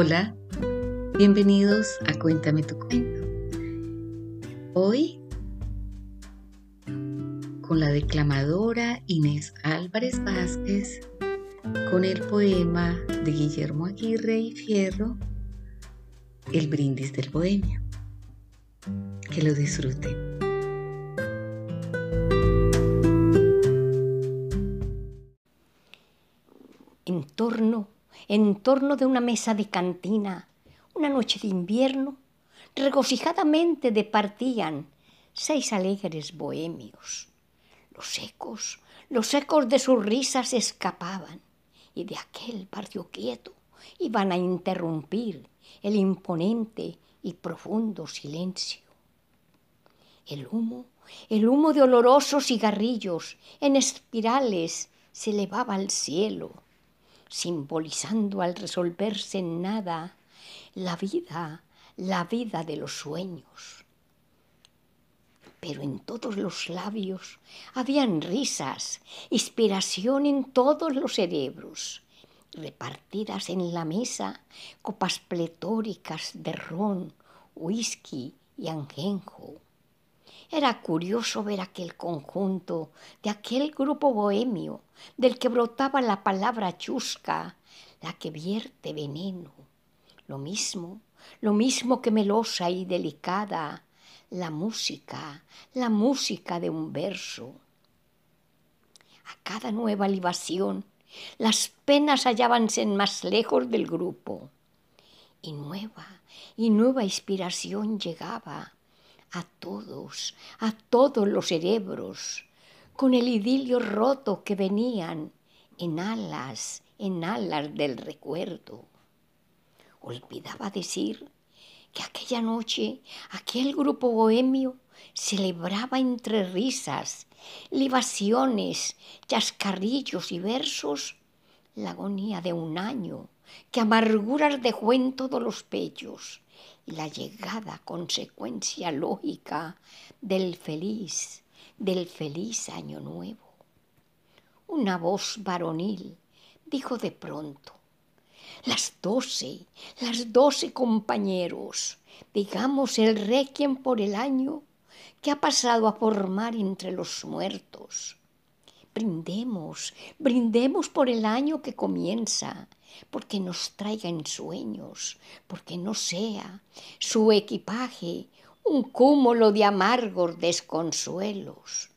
Hola, bienvenidos a Cuéntame tu cuento. Hoy con la declamadora Inés Álvarez Vázquez con el poema de Guillermo Aguirre y Fierro, El brindis del bohemio. Que lo disfruten. En torno en torno de una mesa de cantina, una noche de invierno, regocijadamente departían seis alegres bohemios. Los ecos, los ecos de sus risas escapaban y de aquel barrio quieto iban a interrumpir el imponente y profundo silencio. El humo, el humo de olorosos cigarrillos en espirales se elevaba al cielo simbolizando al resolverse en nada la vida, la vida de los sueños. Pero en todos los labios habían risas, inspiración en todos los cerebros, repartidas en la mesa copas pletóricas de ron, whisky y anjenjo. Era curioso ver aquel conjunto de aquel grupo bohemio del que brotaba la palabra chusca, la que vierte veneno. Lo mismo, lo mismo que melosa y delicada, la música, la música de un verso. A cada nueva libación, las penas hallábanse más lejos del grupo. Y nueva, y nueva inspiración llegaba a todos, a todos los cerebros, con el idilio roto que venían en alas, en alas del recuerdo. Olvidaba decir que aquella noche aquel grupo bohemio celebraba entre risas, libaciones, chascarrillos y versos la agonía de un año que amarguras dejó en todos los pechos la llegada consecuencia lógica del feliz, del feliz año nuevo. Una voz varonil dijo de pronto, las doce, las doce compañeros, digamos el requiem por el año que ha pasado a formar entre los muertos. Brindemos, brindemos por el año que comienza, porque nos traiga en sueños, porque no sea su equipaje un cúmulo de amargos desconsuelos.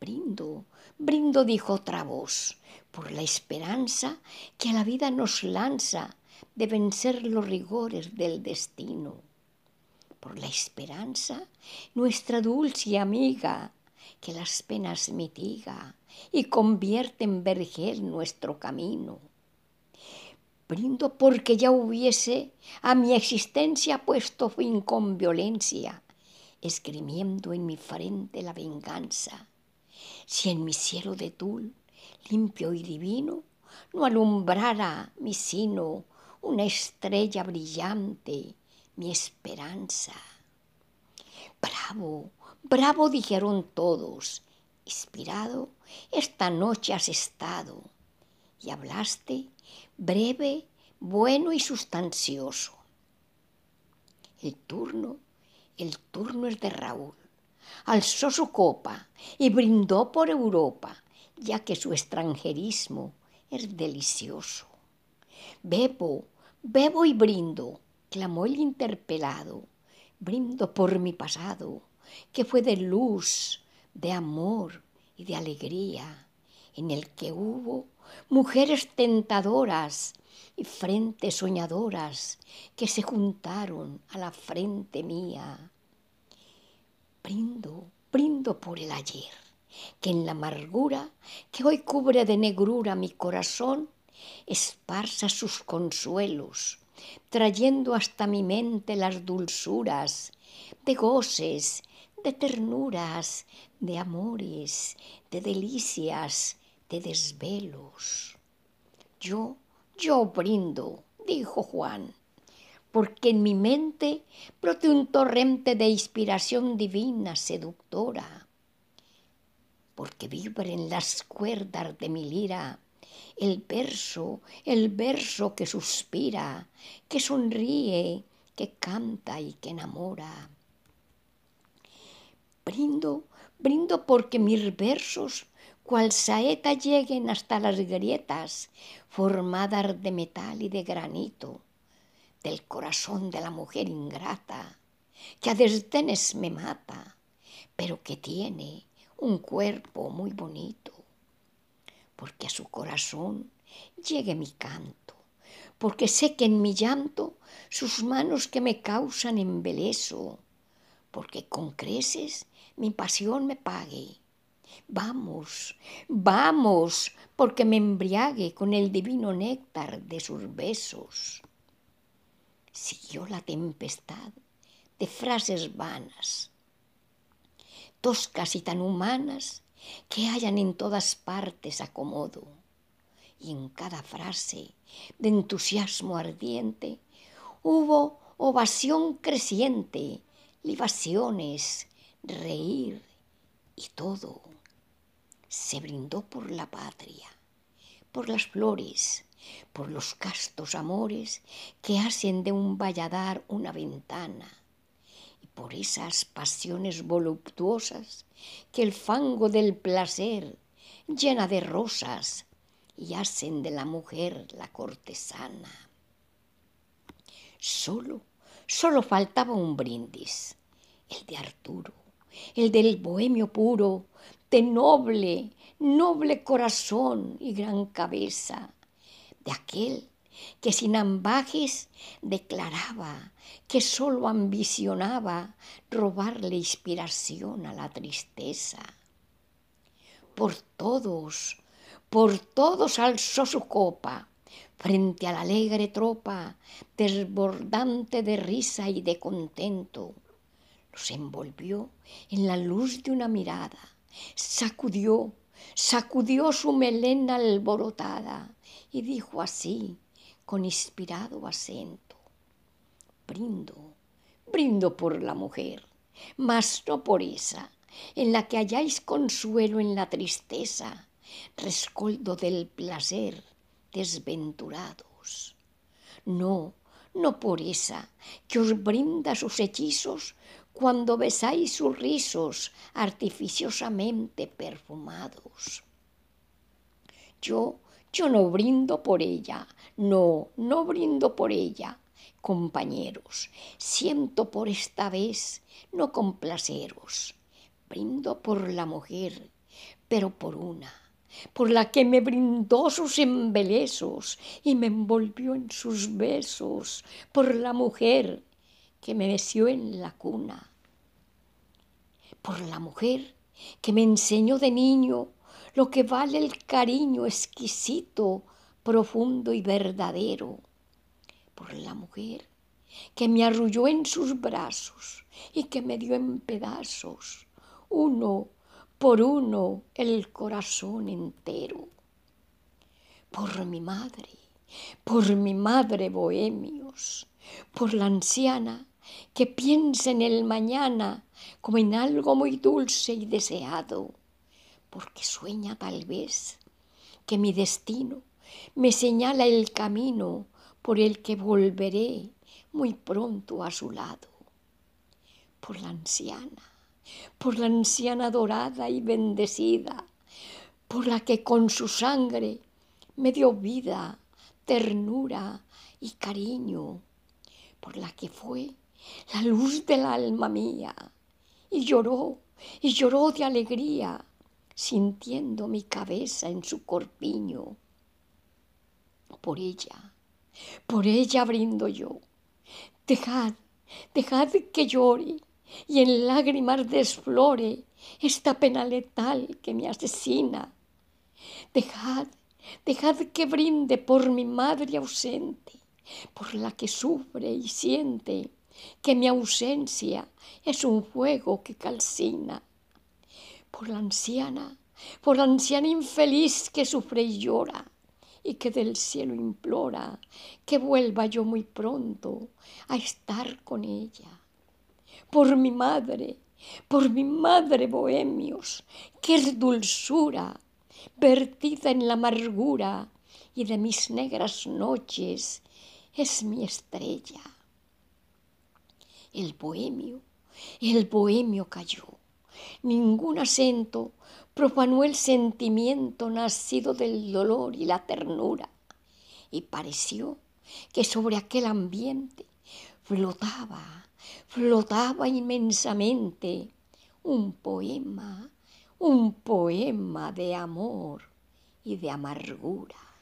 Brindo, brindo, dijo otra voz, por la esperanza que a la vida nos lanza de vencer los rigores del destino. Por la esperanza, nuestra dulce amiga, que las penas mitiga y convierte en vergel nuestro camino brindo porque ya hubiese a mi existencia puesto fin con violencia, esgrimiendo en mi frente la venganza. Si en mi cielo de tul, limpio y divino, no alumbrara mi sino una estrella brillante, mi esperanza. Bravo, bravo, dijeron todos. Inspirado, esta noche has estado y hablaste breve, bueno y sustancioso. El turno, el turno es de Raúl. Alzó su copa y brindó por Europa, ya que su extranjerismo es delicioso. Bebo, bebo y brindo, clamó el interpelado. Brindo por mi pasado, que fue de luz, de amor y de alegría, en el que hubo mujeres tentadoras y frentes soñadoras que se juntaron a la frente mía. Brindo, brindo por el ayer, que en la amargura que hoy cubre de negrura mi corazón, esparza sus consuelos, trayendo hasta mi mente las dulzuras de goces, de ternuras, de amores, de delicias, de desvelos. Yo, yo brindo, dijo Juan, porque en mi mente brote un torrente de inspiración divina, seductora, porque vibren las cuerdas de mi lira el verso, el verso que suspira, que sonríe, que canta y que enamora. Brindo, brindo porque mis versos, cual saeta, lleguen hasta las grietas formadas de metal y de granito del corazón de la mujer ingrata, que a desdenes me mata, pero que tiene un cuerpo muy bonito porque a su corazón llegue mi canto, porque sé que en mi llanto sus manos que me causan embeleso, porque con creces mi pasión me pague. Vamos, vamos, porque me embriague con el divino néctar de sus besos. Siguió la tempestad de frases vanas, toscas y tan humanas que hayan en todas partes acomodo, y en cada frase de entusiasmo ardiente hubo ovación creciente, libaciones, reír y todo. Se brindó por la patria, por las flores, por los castos amores que hacen de un valladar una ventana por esas pasiones voluptuosas que el fango del placer llena de rosas y hacen de la mujer la cortesana. Solo, solo faltaba un brindis, el de Arturo, el del bohemio puro, de noble, noble corazón y gran cabeza, de aquel que sin ambajes declaraba que sólo ambicionaba robarle inspiración a la tristeza. Por todos, por todos alzó su copa, frente a la alegre tropa, desbordante de risa y de contento. Los envolvió en la luz de una mirada, sacudió, sacudió su melena alborotada y dijo así, con inspirado acento. Brindo, brindo por la mujer, mas no por esa, en la que halláis consuelo en la tristeza, rescoldo del placer, desventurados. No, no por esa, que os brinda sus hechizos cuando besáis sus rizos artificiosamente perfumados. Yo yo no brindo por ella, no, no brindo por ella. Compañeros, siento por esta vez no complaceros. Brindo por la mujer, pero por una, por la que me brindó sus embelesos y me envolvió en sus besos, por la mujer que me meció en la cuna, por la mujer que me enseñó de niño lo que vale el cariño exquisito, profundo y verdadero, por la mujer que me arrulló en sus brazos y que me dio en pedazos, uno por uno, el corazón entero. Por mi madre, por mi madre, bohemios, por la anciana que piensa en el mañana como en algo muy dulce y deseado porque sueña tal vez que mi destino me señala el camino por el que volveré muy pronto a su lado. Por la anciana, por la anciana dorada y bendecida, por la que con su sangre me dio vida, ternura y cariño, por la que fue la luz del alma mía, y lloró, y lloró de alegría sintiendo mi cabeza en su corpiño. Por ella, por ella brindo yo. Dejad, dejad que llore y en lágrimas desflore esta pena letal que me asesina. Dejad, dejad que brinde por mi madre ausente, por la que sufre y siente que mi ausencia es un fuego que calcina por la anciana, por la anciana infeliz que sufre y llora y que del cielo implora que vuelva yo muy pronto a estar con ella. Por mi madre, por mi madre, bohemios, qué dulzura, vertida en la amargura y de mis negras noches es mi estrella. El bohemio, el bohemio cayó. Ningún acento profanó el sentimiento nacido del dolor y la ternura. Y pareció que sobre aquel ambiente flotaba, flotaba inmensamente un poema, un poema de amor y de amargura.